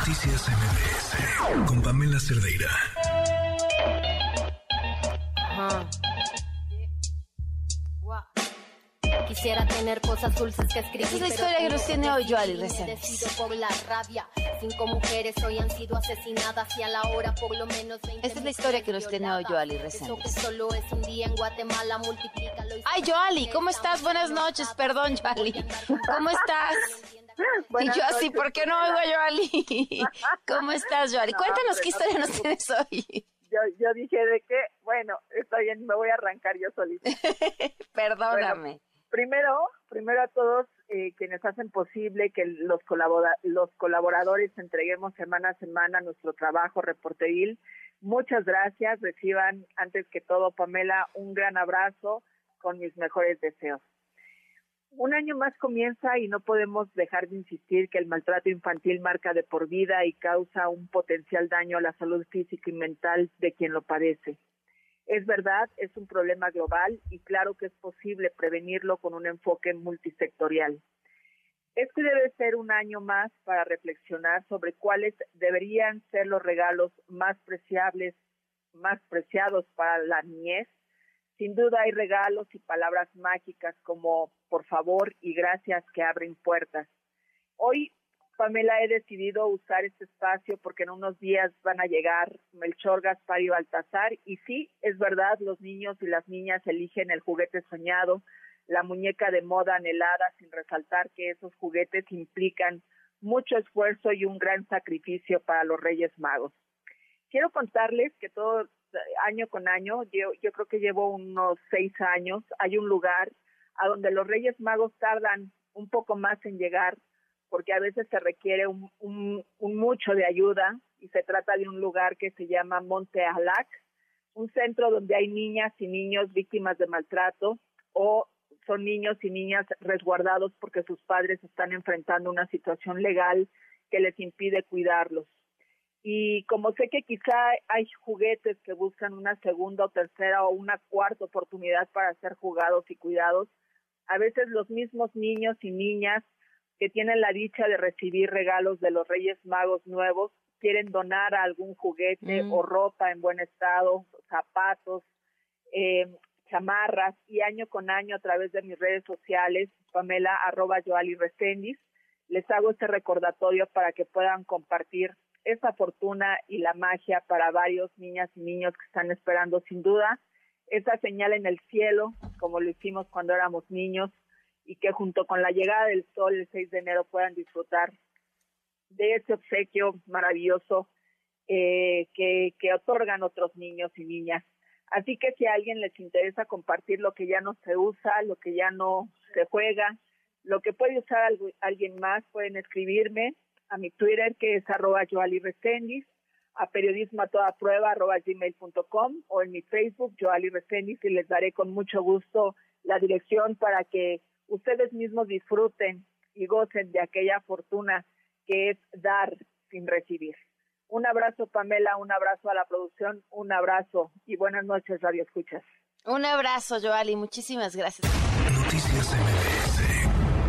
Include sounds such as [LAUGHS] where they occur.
Noticias MBS con Pamela Cerdeira. Quisiera tener cosas dulces que escribir. Esa es la historia que nos tiene hoy Joali por la rabia. Cinco mujeres hoy han sido asesinadas y a la hora por lo menos 20 Esta es la historia que nos tiene hoy Joali Reséndiz. solo es un día en Guatemala, multiplícalo y- Ay, Joali, ¿cómo estás? Buenas noches, perdón, Joali. ¿Cómo estás? [LAUGHS] Y yo así, ¿por qué no oigo a Joali? ¿Cómo estás, Joali? No, Cuéntanos hombre, qué historia nos tienes hoy. Yo, yo dije de que, bueno, está bien, me voy a arrancar yo solita. [LAUGHS] Perdóname. Primero, primero a todos eh, quienes hacen posible que los, colabora- los colaboradores entreguemos semana a semana nuestro trabajo reporteril. Muchas gracias. Reciban, antes que todo, Pamela, un gran abrazo con mis mejores deseos. Un año más comienza y no podemos dejar de insistir que el maltrato infantil marca de por vida y causa un potencial daño a la salud física y mental de quien lo padece. Es verdad, es un problema global y claro que es posible prevenirlo con un enfoque multisectorial. Este debe ser un año más para reflexionar sobre cuáles deberían ser los regalos más preciables, más preciados para la niñez. Sin duda hay regalos y palabras mágicas como por favor y gracias que abren puertas. Hoy, Pamela, he decidido usar este espacio porque en unos días van a llegar Melchor, Gaspar y Baltasar. Y sí, es verdad, los niños y las niñas eligen el juguete soñado, la muñeca de moda anhelada, sin resaltar que esos juguetes implican mucho esfuerzo y un gran sacrificio para los Reyes Magos. Quiero contarles que todo año con año, yo, yo creo que llevo unos seis años, hay un lugar a donde los Reyes Magos tardan un poco más en llegar porque a veces se requiere un, un, un, mucho de ayuda y se trata de un lugar que se llama Monte Alac, un centro donde hay niñas y niños víctimas de maltrato o son niños y niñas resguardados porque sus padres están enfrentando una situación legal que les impide cuidarlos. Y como sé que quizá hay juguetes que buscan una segunda o tercera o una cuarta oportunidad para ser jugados y cuidados, a veces los mismos niños y niñas que tienen la dicha de recibir regalos de los Reyes Magos nuevos, quieren donar a algún juguete mm. o ropa en buen estado, zapatos, eh, chamarras, y año con año a través de mis redes sociales, Pamela arroba Joali Resendiz, les hago este recordatorio para que puedan compartir esa fortuna y la magia para varios niñas y niños que están esperando sin duda esa señal en el cielo, como lo hicimos cuando éramos niños, y que junto con la llegada del sol el 6 de enero puedan disfrutar de ese obsequio maravilloso eh, que, otorgan otros niños y niñas. Así que si a alguien les interesa compartir lo que ya no se usa, lo que ya no se juega, lo que puede usar alguien más, pueden escribirme a mi Twitter que es arroba Joali a periodismo a toda prueba arroba gmail.com o en mi Facebook Joali Resendiz y les daré con mucho gusto la dirección para que ustedes mismos disfruten y gocen de aquella fortuna que es dar sin recibir. Un abrazo, Pamela, un abrazo a la producción, un abrazo y buenas noches, Radio Escuchas. Un abrazo, Joali, muchísimas gracias. Noticias MBS